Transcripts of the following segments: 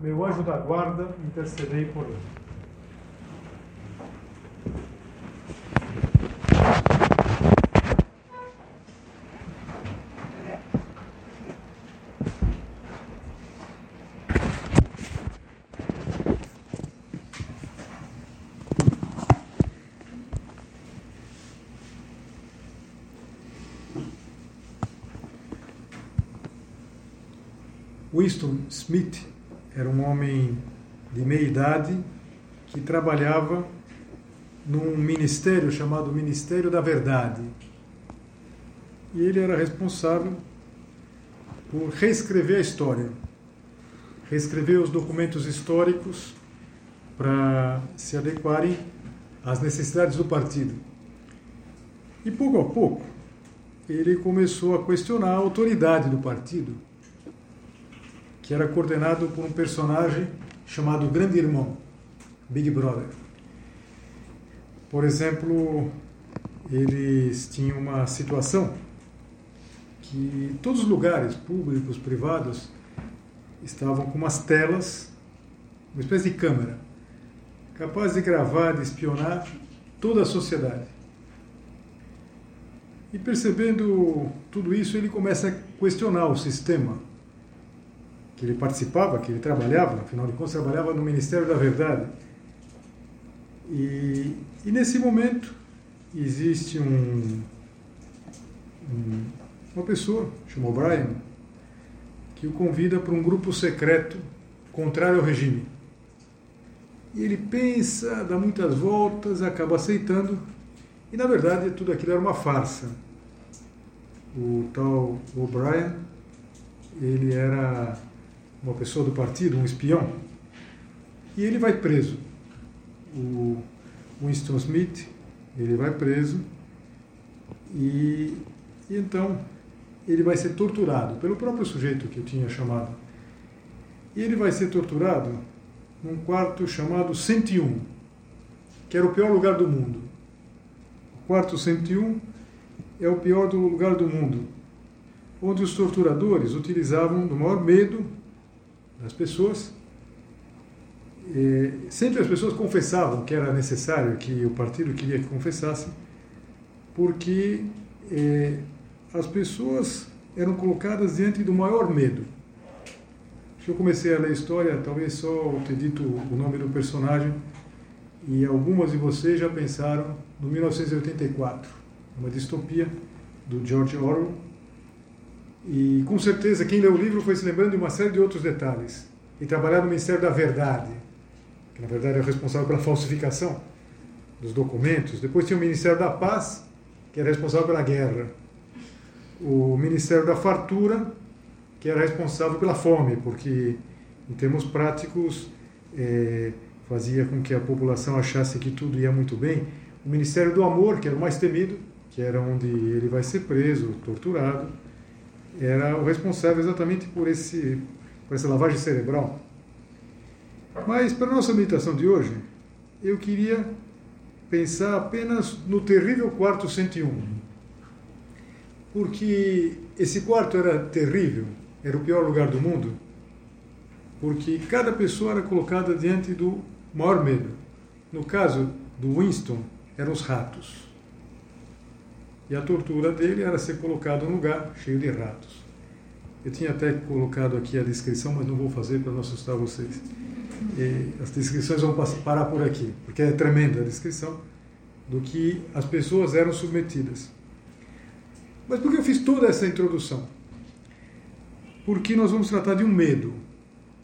meu anjo da guarda, intercedei por mim. Winston Smith era um homem de meia idade que trabalhava num ministério chamado Ministério da Verdade. E ele era responsável por reescrever a história, reescrever os documentos históricos para se adequarem às necessidades do partido. E pouco a pouco, ele começou a questionar a autoridade do partido que era coordenado por um personagem chamado Grande Irmão, Big Brother. Por exemplo, eles tinham uma situação que todos os lugares, públicos, privados, estavam com umas telas, uma espécie de câmera, capaz de gravar, de espionar toda a sociedade. E percebendo tudo isso, ele começa a questionar o sistema que ele participava, que ele trabalhava, afinal de contas, trabalhava no Ministério da Verdade. E, e nesse momento existe um, um, uma pessoa, chamou Brian, que o convida para um grupo secreto contrário ao regime. E ele pensa, dá muitas voltas, acaba aceitando, e na verdade tudo aquilo era uma farsa. O tal O'Brien, ele era uma pessoa do partido, um espião, e ele vai preso. O Winston Smith, ele vai preso e, e então ele vai ser torturado pelo próprio sujeito que eu tinha chamado. E ele vai ser torturado num quarto chamado 101, que era o pior lugar do mundo. O quarto 101 é o pior lugar do mundo, onde os torturadores utilizavam do maior medo das pessoas. E sempre as pessoas confessavam que era necessário que o partido queria que confessasse, porque eh, as pessoas eram colocadas diante do maior medo. Eu comecei a ler história, talvez só ter dito o nome do personagem, e algumas de vocês já pensaram no 1984, uma distopia do George Orwell, e com certeza quem leu o livro foi se lembrando de uma série de outros detalhes. E trabalhar no Ministério da Verdade, que na verdade é o responsável pela falsificação dos documentos. Depois tinha o Ministério da Paz, que era responsável pela guerra. O Ministério da Fartura, que era responsável pela fome, porque em termos práticos é, fazia com que a população achasse que tudo ia muito bem. O Ministério do Amor, que era o mais temido, que era onde ele vai ser preso, torturado era o responsável exatamente por, esse, por essa lavagem cerebral. Mas para a nossa meditação de hoje, eu queria pensar apenas no terrível quarto 101. Porque esse quarto era terrível, era o pior lugar do mundo, porque cada pessoa era colocada diante do maior medo. No caso do Winston, eram os ratos. E a tortura dele era ser colocado num lugar cheio de ratos. Eu tinha até colocado aqui a descrição, mas não vou fazer para não assustar vocês. E as descrições vão parar por aqui, porque é tremenda a descrição do que as pessoas eram submetidas. Mas por que eu fiz toda essa introdução? Porque nós vamos tratar de um medo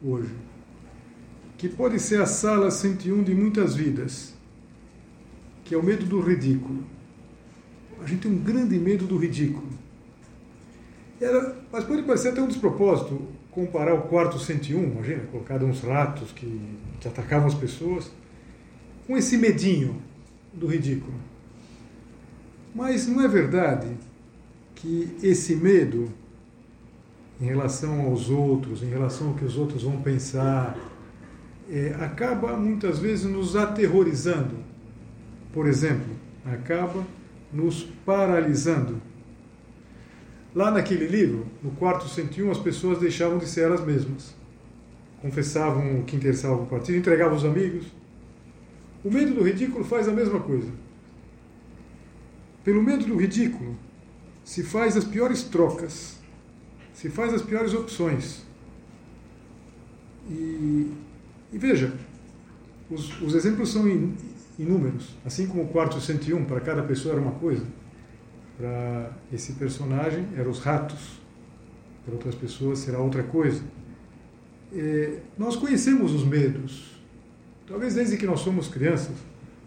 hoje, que pode ser a sala 101 de muitas vidas, que é o medo do ridículo a gente tem um grande medo do ridículo. Era, mas pode parecer até um despropósito comparar o quarto 101, imagina, colocar uns ratos que, que atacavam as pessoas, com esse medinho do ridículo. Mas não é verdade que esse medo em relação aos outros, em relação ao que os outros vão pensar, é, acaba muitas vezes nos aterrorizando. Por exemplo, acaba nos paralisando. Lá naquele livro, no quarto 101, as pessoas deixavam de ser elas mesmas. Confessavam o que interessava o partido, entregavam os amigos. O medo do ridículo faz a mesma coisa. Pelo medo do ridículo, se faz as piores trocas, se faz as piores opções. E, e veja, os, os, exemplos são in, inúmeros. Assim como o quarto 101, para cada pessoa era uma coisa. Para esse personagem, eram os ratos. Para outras pessoas, será outra coisa. É, nós conhecemos os medos. Talvez desde que nós somos crianças,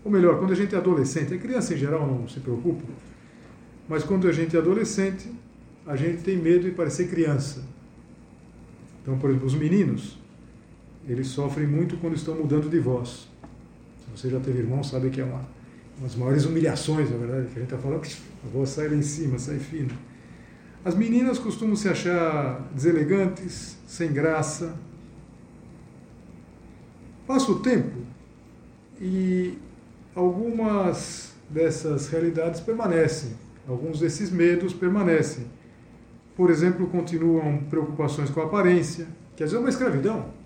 ou melhor, quando a gente é adolescente, a criança em geral não se preocupa, mas quando a gente é adolescente, a gente tem medo de parecer criança. Então, por exemplo, os meninos, eles sofrem muito quando estão mudando de voz. Você já teve irmão, sabe que é uma, uma das maiores humilhações, na verdade, que a gente está falando, a voz sai lá em cima, sai fina. As meninas costumam se achar deselegantes, sem graça. Passa o tempo e algumas dessas realidades permanecem, alguns desses medos permanecem. Por exemplo, continuam preocupações com a aparência, que às vezes é uma escravidão.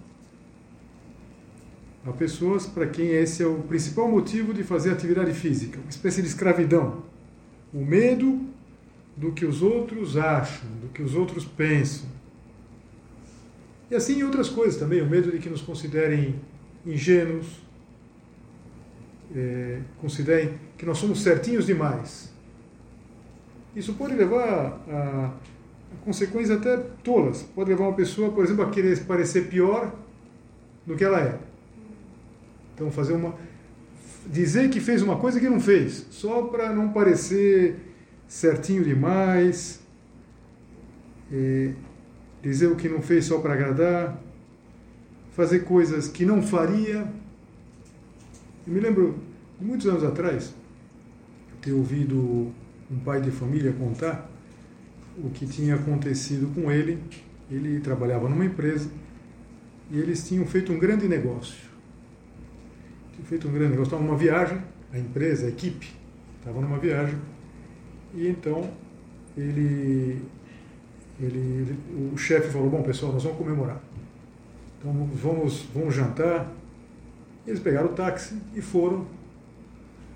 Há pessoas para quem esse é o principal motivo de fazer atividade física, uma espécie de escravidão. O medo do que os outros acham, do que os outros pensam. E assim em outras coisas também, o medo de que nos considerem ingênuos, é, considerem que nós somos certinhos demais. Isso pode levar a, a consequências até tolas. Pode levar uma pessoa, por exemplo, a querer parecer pior do que ela é. Então, fazer uma. dizer que fez uma coisa que não fez, só para não parecer certinho demais. Dizer o que não fez só para agradar. Fazer coisas que não faria eu me lembro, muitos anos atrás, ter ouvido um pai de família contar o que tinha acontecido com ele. Ele trabalhava numa empresa e eles tinham feito um grande negócio. Tinham feito um grande negócio. Estavam numa viagem, a empresa, a equipe, estava numa viagem. E então ele, ele, o chefe falou: Bom, pessoal, nós vamos comemorar. Então vamos, vamos jantar eles pegaram o táxi e foram.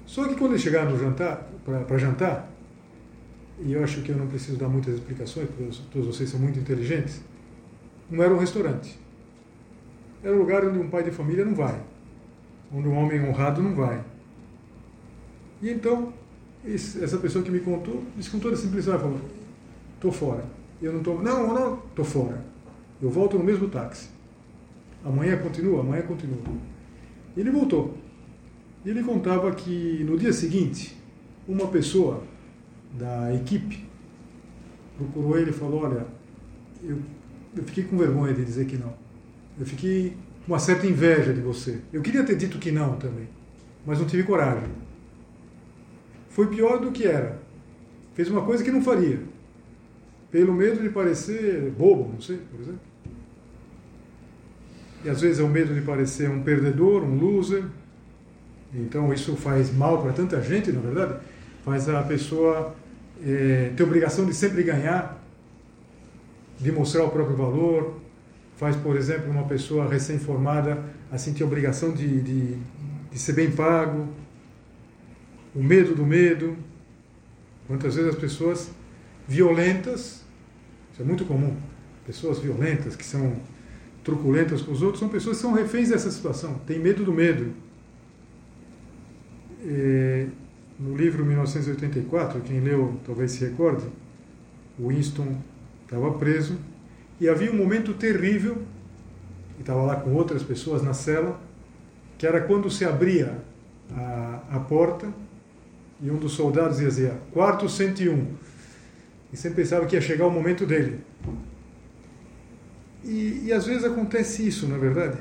Só que quando eles chegaram jantar, para jantar, e eu acho que eu não preciso dar muitas explicações, porque todos vocês são muito inteligentes, não era um restaurante. Era um lugar onde um pai de família não vai, onde um homem honrado não vai. E então, essa pessoa que me contou, disse com toda simplicidade, falou, estou fora. Eu não estou, não, não, estou fora. Eu volto no mesmo táxi. Amanhã continua, amanhã continua. Ele voltou. Ele contava que no dia seguinte, uma pessoa da equipe procurou ele e falou: Olha, eu, eu fiquei com vergonha de dizer que não. Eu fiquei uma certa inveja de você. Eu queria ter dito que não também, mas não tive coragem. Foi pior do que era. Fez uma coisa que não faria, pelo medo de parecer bobo, não sei, por exemplo. E às vezes é o medo de parecer um perdedor, um loser. Então isso faz mal para tanta gente, na verdade. Faz a pessoa é, ter obrigação de sempre ganhar, de mostrar o próprio valor. Faz, por exemplo, uma pessoa recém-formada a sentir a obrigação de, de, de ser bem pago. O medo do medo. Quantas vezes as pessoas violentas, isso é muito comum, pessoas violentas que são truculentas com os outros, são pessoas que são reféns dessa situação, têm medo do medo. É, no livro 1984, quem leu talvez se recorde, Winston estava preso e havia um momento terrível, e estava lá com outras pessoas na cela, que era quando se abria a, a porta e um dos soldados dizia, quarto 101. e sempre pensava que ia chegar o momento dele. E, e às vezes acontece isso, na é verdade.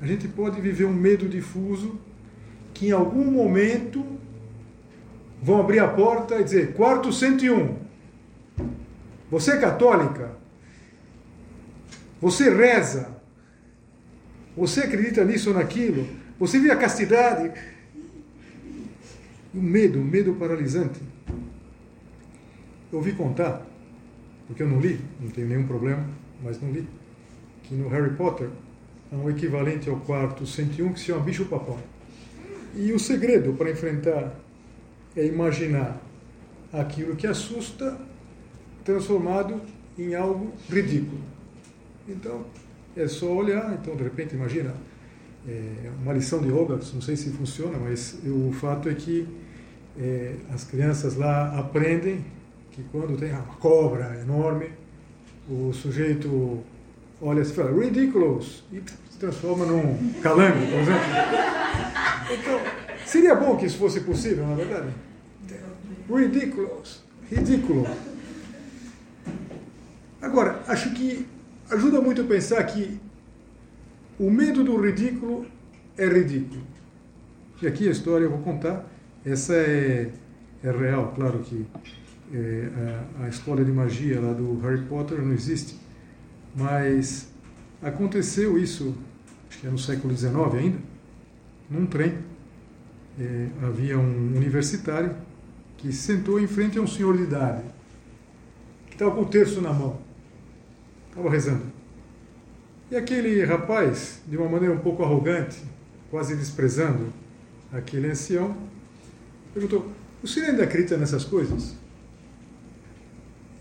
A gente pode viver um medo difuso que em algum momento vão abrir a porta e dizer: quarto 101. Você é católica? Você reza? Você acredita nisso ou naquilo? Você vive a castidade? O medo, o medo paralisante. Eu ouvi contar, porque eu não li, não tenho nenhum problema, mas não li, que no Harry Potter há um equivalente ao quarto 101 que se chama bicho papão. E o segredo para enfrentar é imaginar aquilo que assusta transformado em algo ridículo. Então, é só olhar, então de repente imagina é, uma lição de Hogwarts, não sei se funciona, mas o fato é que é, as crianças lá aprendem que quando tem uma cobra enorme, o sujeito olha e fala, ridiculous, e se transforma num calango, por exemplo. Então, seria bom que isso fosse possível, na verdade. Ridiculous, ridículo. Agora, acho que ajuda muito a pensar que o medo do ridículo é ridículo. E aqui a história eu vou contar, essa é, é real, claro que é, a, a escola de magia lá do Harry Potter não existe, mas aconteceu isso, acho que é no século XIX ainda, num trem. É, havia um universitário que sentou em frente a um senhor de idade, que estava com o terço na mão, estava rezando. E aquele rapaz, de uma maneira um pouco arrogante, quase desprezando aquele ancião, perguntou: O senhor ainda acredita nessas coisas?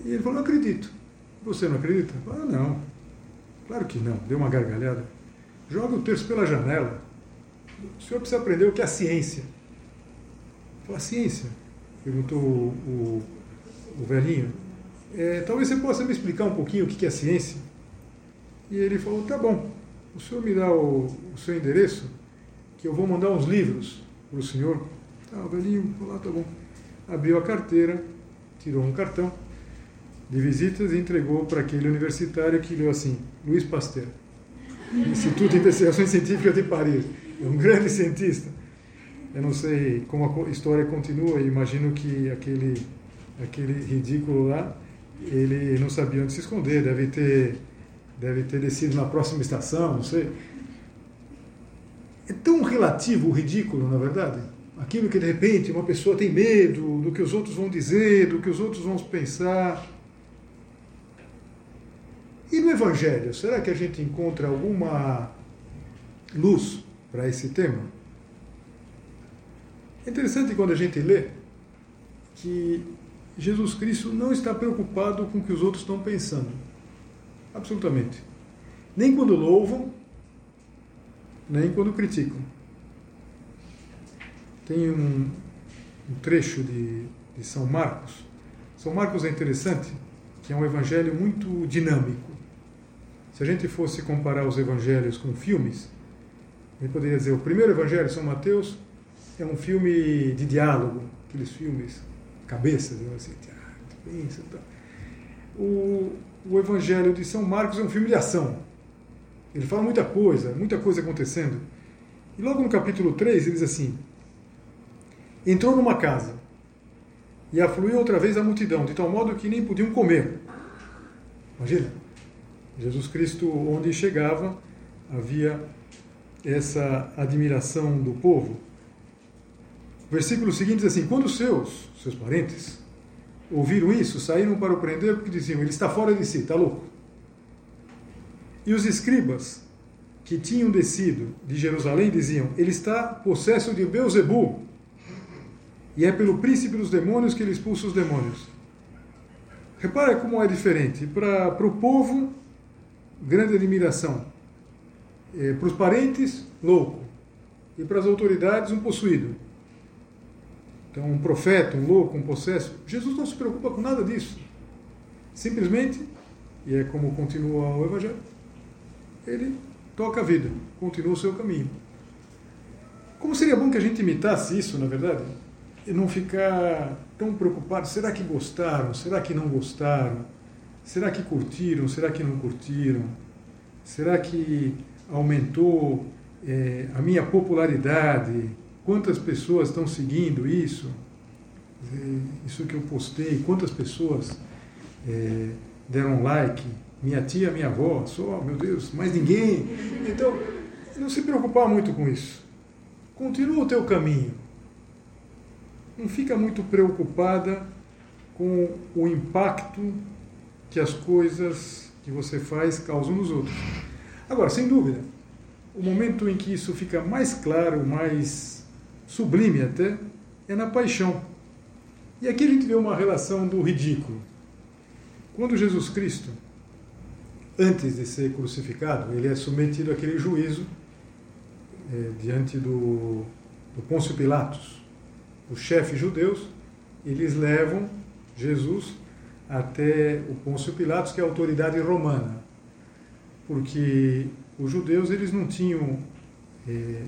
E ele falou: Não acredito. Você não acredita? Ah, não. Claro que não. Deu uma gargalhada. Joga o terço pela janela. O senhor precisa aprender o que é a ciência. Falou: A ciência? Perguntou o, o, o velhinho. É, talvez você possa me explicar um pouquinho o que é ciência? E ele falou: Tá bom. O senhor me dá o, o seu endereço, que eu vou mandar uns livros para o senhor. Tá, o velhinho falou: ah, Tá bom. Abriu a carteira, tirou um cartão de visitas e entregou para aquele universitário que leu assim, Luiz Pasteur, Instituto de Investigações Científicas de Paris. É um grande cientista. Eu não sei como a história continua, imagino que aquele, aquele ridículo lá, ele não sabia onde se esconder, deve ter, deve ter descido na próxima estação, não sei. É tão relativo ridículo, na verdade. Aquilo que de repente uma pessoa tem medo do que os outros vão dizer, do que os outros vão pensar. E no Evangelho, será que a gente encontra alguma luz para esse tema? É interessante quando a gente lê que Jesus Cristo não está preocupado com o que os outros estão pensando. Absolutamente. Nem quando louvam, nem quando criticam. Tem um, um trecho de, de São Marcos. São Marcos é interessante, que é um evangelho muito dinâmico. Se a gente fosse comparar os evangelhos com filmes, a gente poderia dizer: o primeiro evangelho, São Mateus, é um filme de diálogo, aqueles filmes, cabeças, assim, ah, pensa, tá. o, o evangelho de São Marcos é um filme de ação. Ele fala muita coisa, muita coisa acontecendo. E logo no capítulo 3 ele diz assim: Entrou numa casa e afluiu outra vez a multidão, de tal modo que nem podiam comer. Imagina. Jesus Cristo, onde chegava, havia essa admiração do povo. O versículo seguinte diz assim: Quando seus, seus parentes, ouviram isso, saíram para o prender porque diziam: Ele está fora de si, está louco. E os escribas que tinham descido de Jerusalém diziam: Ele está possesso de Beuzebu, e é pelo príncipe dos demônios que ele expulsa os demônios. Repara como é diferente. Para o povo, grande admiração. É, para os parentes, louco. E para as autoridades, um possuído. Então, um profeta, um louco, um possesso. Jesus não se preocupa com nada disso. Simplesmente, e é como continua o Evangelho, ele toca a vida, continua o seu caminho. Como seria bom que a gente imitasse isso, na verdade, e não ficar tão preocupados: será que gostaram? Será que não gostaram? Será que curtiram? Será que não curtiram? Será que aumentou é, a minha popularidade? Quantas pessoas estão seguindo isso? Isso que eu postei, quantas pessoas é, deram like? Minha tia, minha avó, só, meu Deus, mais ninguém. Então, não se preocupar muito com isso. Continua o teu caminho. Não fica muito preocupada com o impacto que as coisas que você faz causam nos outros. Agora, sem dúvida, o momento em que isso fica mais claro, mais sublime até, é na paixão. E aqui a gente vê uma relação do ridículo. Quando Jesus Cristo, antes de ser crucificado, ele é submetido àquele juízo é, diante do, do Pôncio Pilatos, os chefes judeus, eles levam Jesus até o Pôncio Pilatos, que é a autoridade romana, porque os judeus eles não tinham é,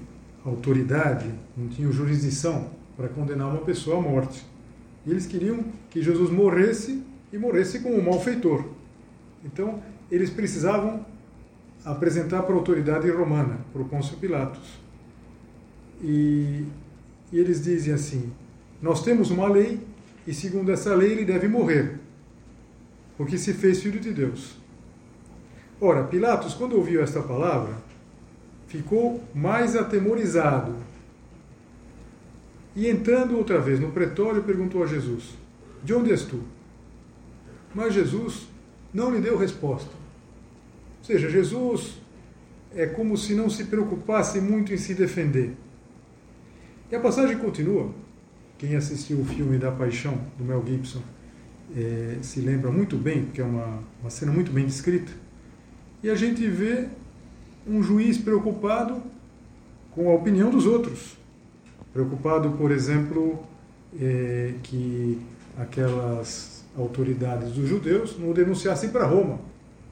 autoridade, não tinham jurisdição para condenar uma pessoa à morte. E eles queriam que Jesus morresse e morresse como um malfeitor. Então, eles precisavam apresentar para a autoridade romana, para o Pôncio Pilatos. E, e eles dizem assim: Nós temos uma lei e, segundo essa lei, ele deve morrer, porque se fez filho de Deus. Ora, Pilatos, quando ouviu esta palavra, ficou mais atemorizado. E entrando outra vez no pretório, perguntou a Jesus: De onde és tu? Mas Jesus não lhe deu resposta. Ou seja, Jesus é como se não se preocupasse muito em se defender. E a passagem continua. Quem assistiu o filme da Paixão, do Mel Gibson, é, se lembra muito bem, porque é uma, uma cena muito bem descrita. E a gente vê um juiz preocupado com a opinião dos outros. Preocupado, por exemplo, é, que aquelas autoridades dos judeus não denunciassem para Roma.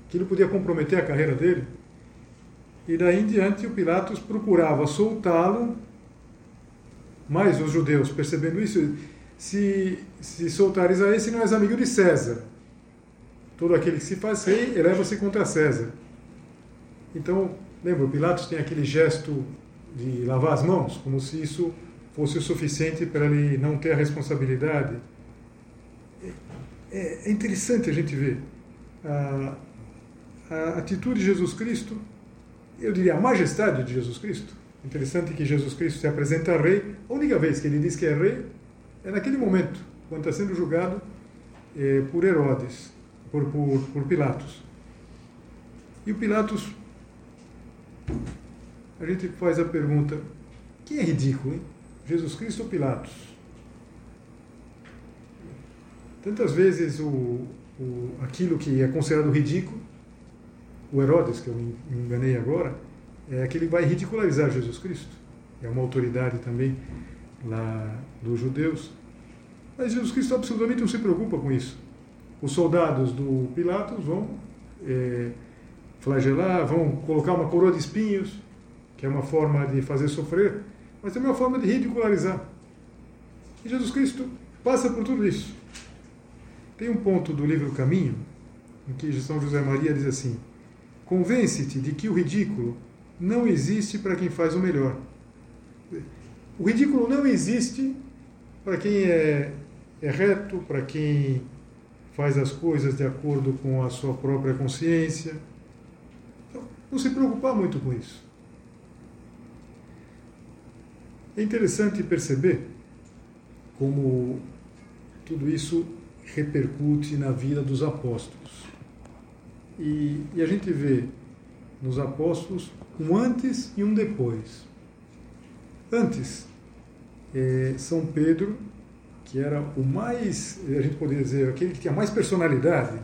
Aquilo podia comprometer a carreira dele. E daí em diante o Pilatos procurava soltá-lo mas os judeus, percebendo isso, se, se soltares a esse, não és amigo de César. Todo aquele que se faz rei eleva-se contra César. Então, lembra, Pilatos tem aquele gesto de lavar as mãos, como se isso fosse o suficiente para ele não ter a responsabilidade. É, é interessante a gente ver a, a atitude de Jesus Cristo, eu diria a majestade de Jesus Cristo, Interessante que Jesus Cristo se apresenta rei. A única vez que ele diz que é rei é naquele momento, quando está sendo julgado é, por Herodes, por, por, por Pilatos. E o Pilatos, a gente faz a pergunta: quem é ridículo, hein? Jesus Cristo ou Pilatos? Tantas vezes o, o, aquilo que é considerado ridículo, o Herodes, que eu me enganei agora, é que ele vai ridicularizar Jesus Cristo. É uma autoridade também lá dos judeus. Mas Jesus Cristo absolutamente não se preocupa com isso. Os soldados do Pilatos vão é, flagelar, vão colocar uma coroa de espinhos, que é uma forma de fazer sofrer, mas também é uma forma de ridicularizar. E Jesus Cristo passa por tudo isso. Tem um ponto do livro Caminho, em que São José Maria diz assim: Convence-te de que o ridículo não existe para quem faz o melhor. O ridículo não existe para quem é, é reto, para quem faz as coisas de acordo com a sua própria consciência. Não se preocupar muito com isso. É interessante perceber como tudo isso repercute na vida dos apóstolos. E, e a gente vê nos apóstolos um antes e um depois. Antes, é, São Pedro, que era o mais, a gente poderia dizer, aquele que tinha mais personalidade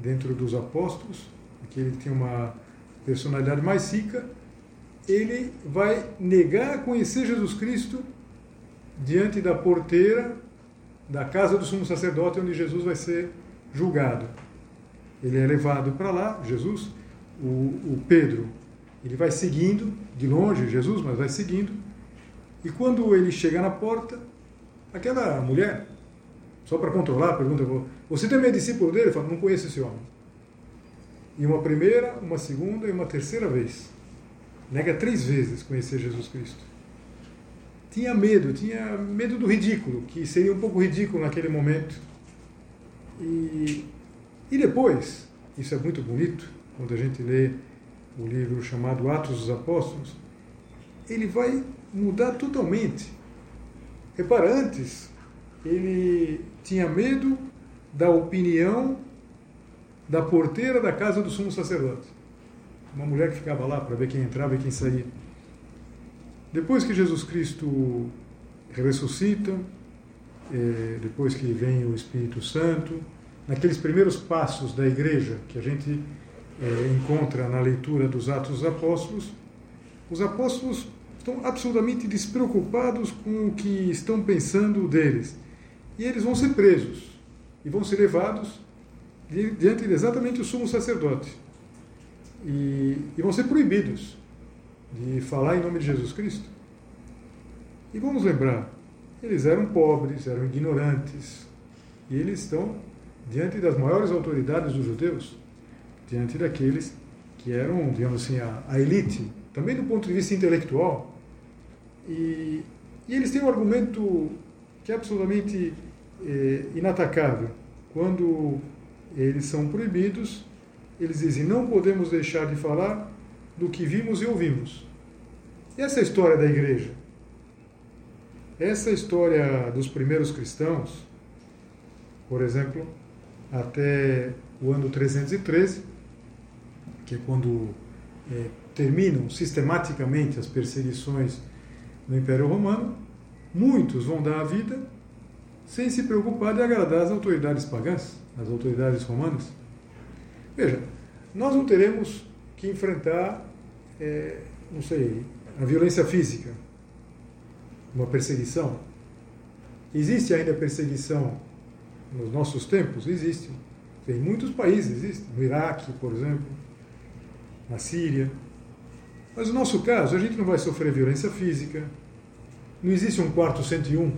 dentro dos apóstolos, aquele que tinha uma personalidade mais rica, ele vai negar conhecer Jesus Cristo diante da porteira da casa do sumo sacerdote, onde Jesus vai ser julgado. Ele é levado para lá, Jesus, o, o Pedro ele vai seguindo, de longe, Jesus, mas vai seguindo. E quando ele chega na porta, aquela mulher só para controlar, pergunta: Você também é discípulo dele? Ele fala: Não conheço esse homem. E uma primeira, uma segunda e uma terceira vez. Nega três vezes conhecer Jesus Cristo. Tinha medo, tinha medo do ridículo, que seria um pouco ridículo naquele momento. E, e depois, isso é muito bonito, quando a gente lê o livro chamado Atos dos Apóstolos, ele vai mudar totalmente. Repara, antes ele tinha medo da opinião da porteira da casa do sumo sacerdote. Uma mulher que ficava lá para ver quem entrava e quem saía. Depois que Jesus Cristo ressuscita, é, depois que vem o Espírito Santo, naqueles primeiros passos da igreja que a gente é, encontra na leitura dos Atos dos Apóstolos, os apóstolos estão absolutamente despreocupados com o que estão pensando deles. E eles vão ser presos e vão ser levados diante de exatamente o sumo sacerdote. E, e vão ser proibidos de falar em nome de Jesus Cristo. E vamos lembrar, eles eram pobres, eram ignorantes, e eles estão diante das maiores autoridades dos judeus, diante daqueles que eram, digamos assim, a, a elite, também do ponto de vista intelectual. E, e eles têm um argumento que é absolutamente é, inatacável. Quando eles são proibidos, eles dizem: não podemos deixar de falar do que vimos e ouvimos. E essa é história da igreja. Essa é história dos primeiros cristãos, por exemplo, até o ano 313, que é quando é, terminam sistematicamente as perseguições no Império Romano, muitos vão dar a vida sem se preocupar de agradar as autoridades pagãs, as autoridades romanas. Veja, nós não teremos que enfrentar, é, não sei, a violência física, uma perseguição. Existe ainda perseguição nos nossos tempos? Existe. Em muitos países existe. No Iraque, por exemplo, na Síria. Mas no nosso caso, a gente não vai sofrer violência física. Não existe um quarto 101,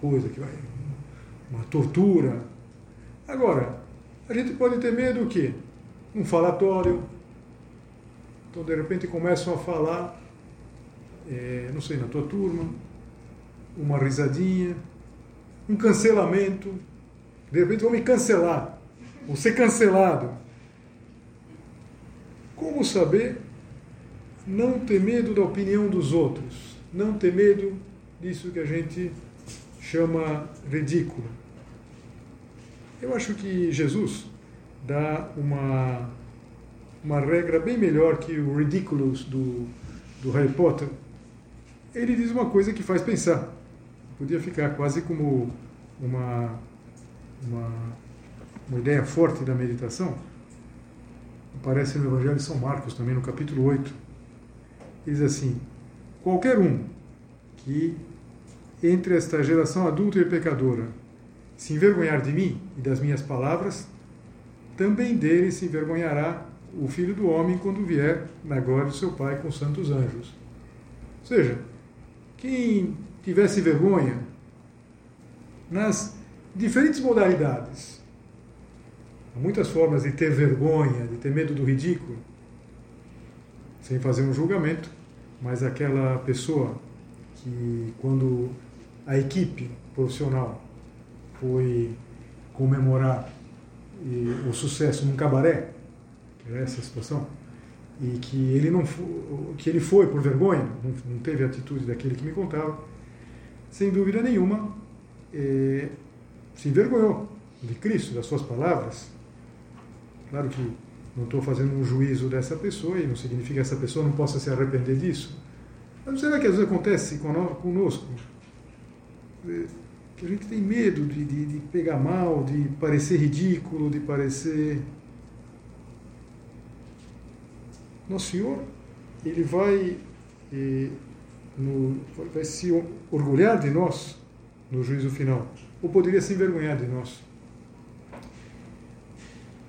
coisa que vai. uma tortura. Agora, a gente pode ter medo do quê? Um falatório. Então, de repente, começam a falar, é, não sei, na tua turma, uma risadinha, um cancelamento. De repente, vão me cancelar. Vou ser cancelado. Como saber não ter medo da opinião dos outros? Não ter medo disso que a gente chama ridículo? Eu acho que Jesus dá uma, uma regra bem melhor que o ridiculous do, do Harry Potter. Ele diz uma coisa que faz pensar. Podia ficar quase como uma, uma, uma ideia forte da meditação. Aparece no Evangelho de São Marcos, também no capítulo 8. Diz assim: Qualquer um que entre esta geração adulta e pecadora se envergonhar de mim e das minhas palavras, também dele se envergonhará o filho do homem quando vier na glória do seu Pai com os santos anjos. Ou seja, quem tivesse vergonha nas diferentes modalidades, há muitas formas de ter vergonha, de ter medo do ridículo, sem fazer um julgamento, mas aquela pessoa que, quando a equipe profissional foi comemorar o sucesso num cabaré, que era essa situação, e que ele não que ele foi por vergonha, não, não teve a atitude daquele que me contava, sem dúvida nenhuma, é, se envergonhou de Cristo, das suas palavras. Claro que não estou fazendo um juízo dessa pessoa e não significa que essa pessoa não possa se arrepender disso. Mas será que às vezes acontece conosco? Que a gente tem medo de, de, de pegar mal, de parecer ridículo, de parecer. Nosso Senhor, Ele vai, eh, no, vai se orgulhar de nós no juízo final, ou poderia se envergonhar de nós.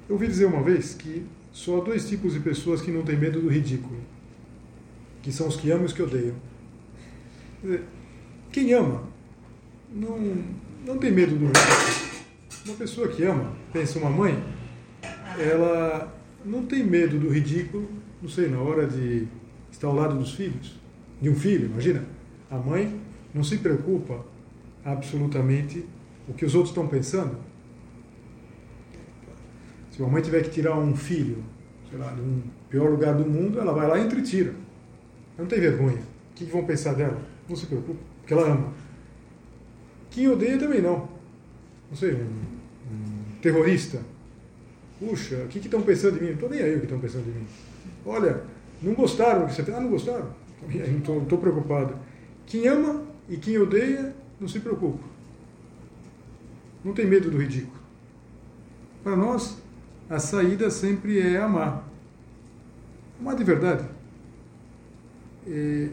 Eu ouvi dizer uma vez que só há dois tipos de pessoas que não têm medo do ridículo, que são os que amam e os que odeiam. Quem ama não, não tem medo do ridículo. Uma pessoa que ama, pensa uma mãe, ela não tem medo do ridículo, não sei, na hora de estar ao lado dos filhos, de um filho, imagina. A mãe não se preocupa absolutamente o que os outros estão pensando. Se uma mãe tiver que tirar um filho, sei lá, de um pior lugar do mundo, ela vai lá e entretira. Ela não tem vergonha. O que vão pensar dela? Não se preocupa, porque ela ama. Quem odeia também não. Não sei, um, um terrorista. Puxa, o que estão pensando de mim? Não estou nem aí o que estão pensando de mim. Olha, não gostaram do que você. Ah, não gostaram? Não estou preocupado. Quem ama e quem odeia, não se preocupa. Não tem medo do ridículo. Para nós, a saída sempre é amar. Amar de verdade. É,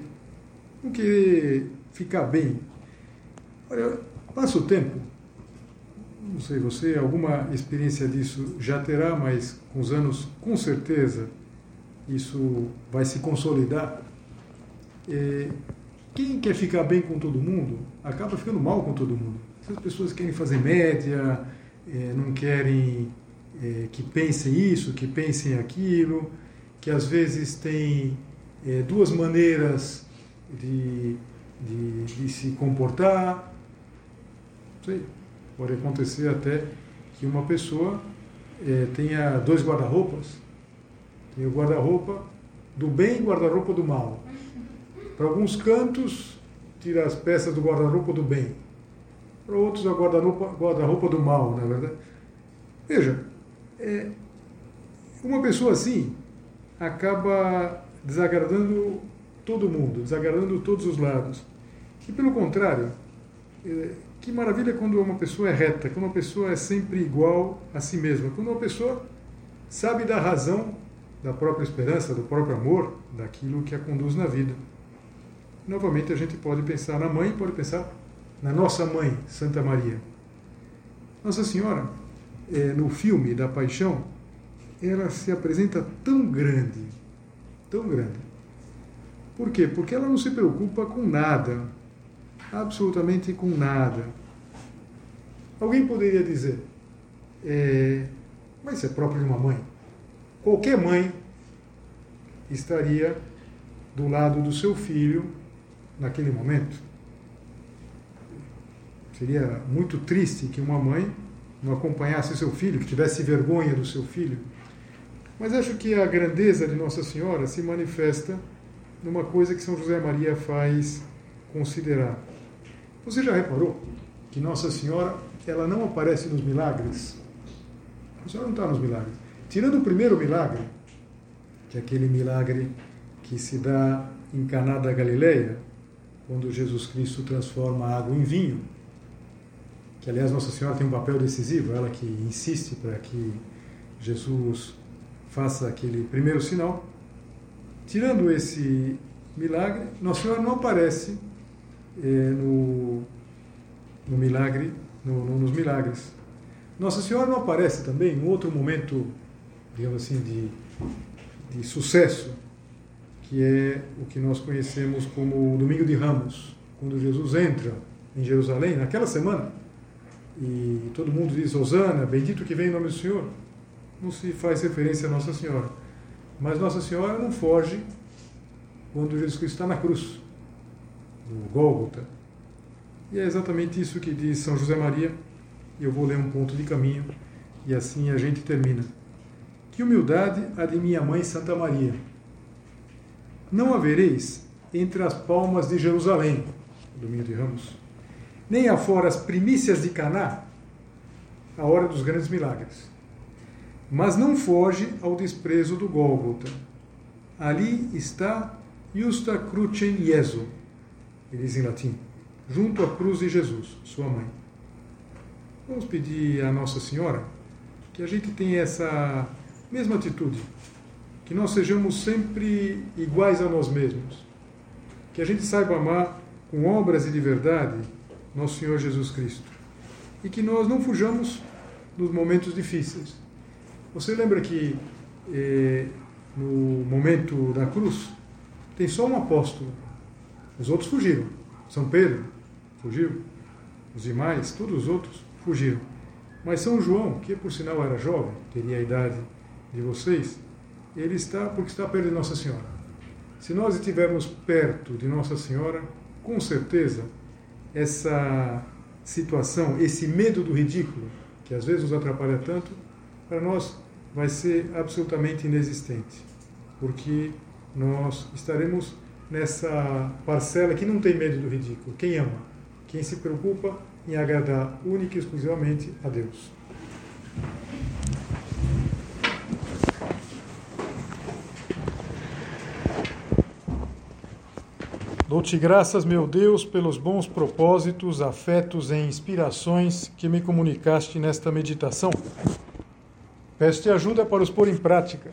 não querer ficar bem. Olha, passa o tempo, não sei você, alguma experiência disso já terá, mas com os anos, com certeza, isso vai se consolidar. Quem quer ficar bem com todo mundo acaba ficando mal com todo mundo. As pessoas querem fazer média, é, não querem é, que pensem isso, que pensem aquilo, que às vezes tem é, duas maneiras de, de, de se comportar. Sei, pode acontecer até que uma pessoa é, tenha dois guarda-roupas. Tem o guarda-roupa do bem e guarda-roupa do mal. Para alguns cantos, tira as peças do guarda-roupa do bem. Para outros, o guarda-roupa guarda do mal, na é verdade. Veja, é, uma pessoa assim acaba desagradando todo mundo, desagradando todos os lados. E pelo contrário, é, que maravilha quando uma pessoa é reta, quando uma pessoa é sempre igual a si mesma, quando uma pessoa sabe da razão da própria esperança, do próprio amor, daquilo que a conduz na vida. Novamente a gente pode pensar na mãe, pode pensar na nossa mãe, Santa Maria. Nossa Senhora, é, no filme da Paixão, ela se apresenta tão grande, tão grande. Por quê? Porque ela não se preocupa com nada, absolutamente com nada. Alguém poderia dizer, é, mas isso é próprio de uma mãe. Qualquer mãe estaria do lado do seu filho naquele momento. Seria muito triste que uma mãe não acompanhasse seu filho, que tivesse vergonha do seu filho. Mas acho que a grandeza de Nossa Senhora se manifesta numa coisa que São José Maria faz considerar. Você já reparou que Nossa Senhora ela não aparece nos milagres? A senhora não está nos milagres. Tirando o primeiro milagre, que é aquele milagre que se dá em Caná da Galileia, quando Jesus Cristo transforma a água em vinho, que aliás Nossa Senhora tem um papel decisivo, ela que insiste para que Jesus faça aquele primeiro sinal. Tirando esse milagre, Nossa Senhora não aparece no, no milagre, no, no, nos milagres. Nossa Senhora não aparece também em outro momento, digamos assim, de, de sucesso que é o que nós conhecemos como o Domingo de Ramos, quando Jesus entra em Jerusalém, naquela semana, e todo mundo diz: Osana, bendito que vem em nome do Senhor. Não se faz referência a Nossa Senhora. Mas Nossa Senhora não foge quando Jesus Cristo está na cruz, no Gólgota. E é exatamente isso que diz São José Maria, e eu vou ler um ponto de caminho, e assim a gente termina. Que humildade a de minha mãe Santa Maria não havereis entre as palmas de Jerusalém, domingo de Ramos, nem afora as primícias de Caná, a hora dos grandes milagres. Mas não foge ao desprezo do Gólgota. Ali está Justa Crucem Jesu, ele diz em latim, junto à cruz de Jesus, sua mãe. Vamos pedir à Nossa Senhora que a gente tenha essa mesma atitude que nós sejamos sempre iguais a nós mesmos, que a gente saiba amar com obras e de verdade nosso Senhor Jesus Cristo e que nós não fujamos nos momentos difíceis. Você lembra que eh, no momento da cruz tem só um apóstolo, os outros fugiram. São Pedro fugiu, os demais, todos os outros fugiram. Mas São João, que por sinal era jovem, teria a idade de vocês, ele está porque está perto de Nossa Senhora. Se nós estivermos perto de Nossa Senhora, com certeza essa situação, esse medo do ridículo, que às vezes nos atrapalha tanto, para nós vai ser absolutamente inexistente, porque nós estaremos nessa parcela que não tem medo do ridículo, quem ama, quem se preocupa em agradar única e exclusivamente a Deus. Dou-te graças, meu Deus, pelos bons propósitos, afetos e inspirações que me comunicaste nesta meditação. Peço-te ajuda para os pôr em prática.